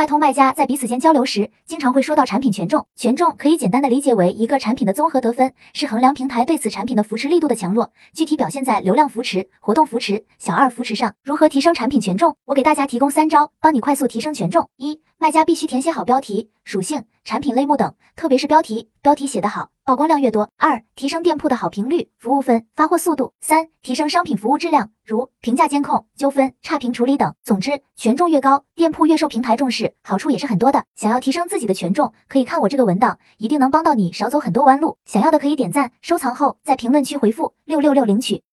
卖通卖家在彼此间交流时，经常会说到产品权重。权重可以简单的理解为一个产品的综合得分，是衡量平台对此产品的扶持力度的强弱，具体表现在流量扶持、活动扶持、小二扶持上。如何提升产品权重？我给大家提供三招，帮你快速提升权重。一、卖家必须填写好标题、属性、产品类目等，特别是标题，标题写得好，曝光量越多。二、提升店铺的好评率、服务分、发货速度。三、提升商品服务质量，如评价监控、纠纷、差评处理等。总之，权重越高，店铺越受平台重视，好处也是很多的。想要提升自己的权重，可以看我这个文档，一定能帮到你少走很多弯路。想要的可以点赞、收藏后，在评论区回复六六六领取。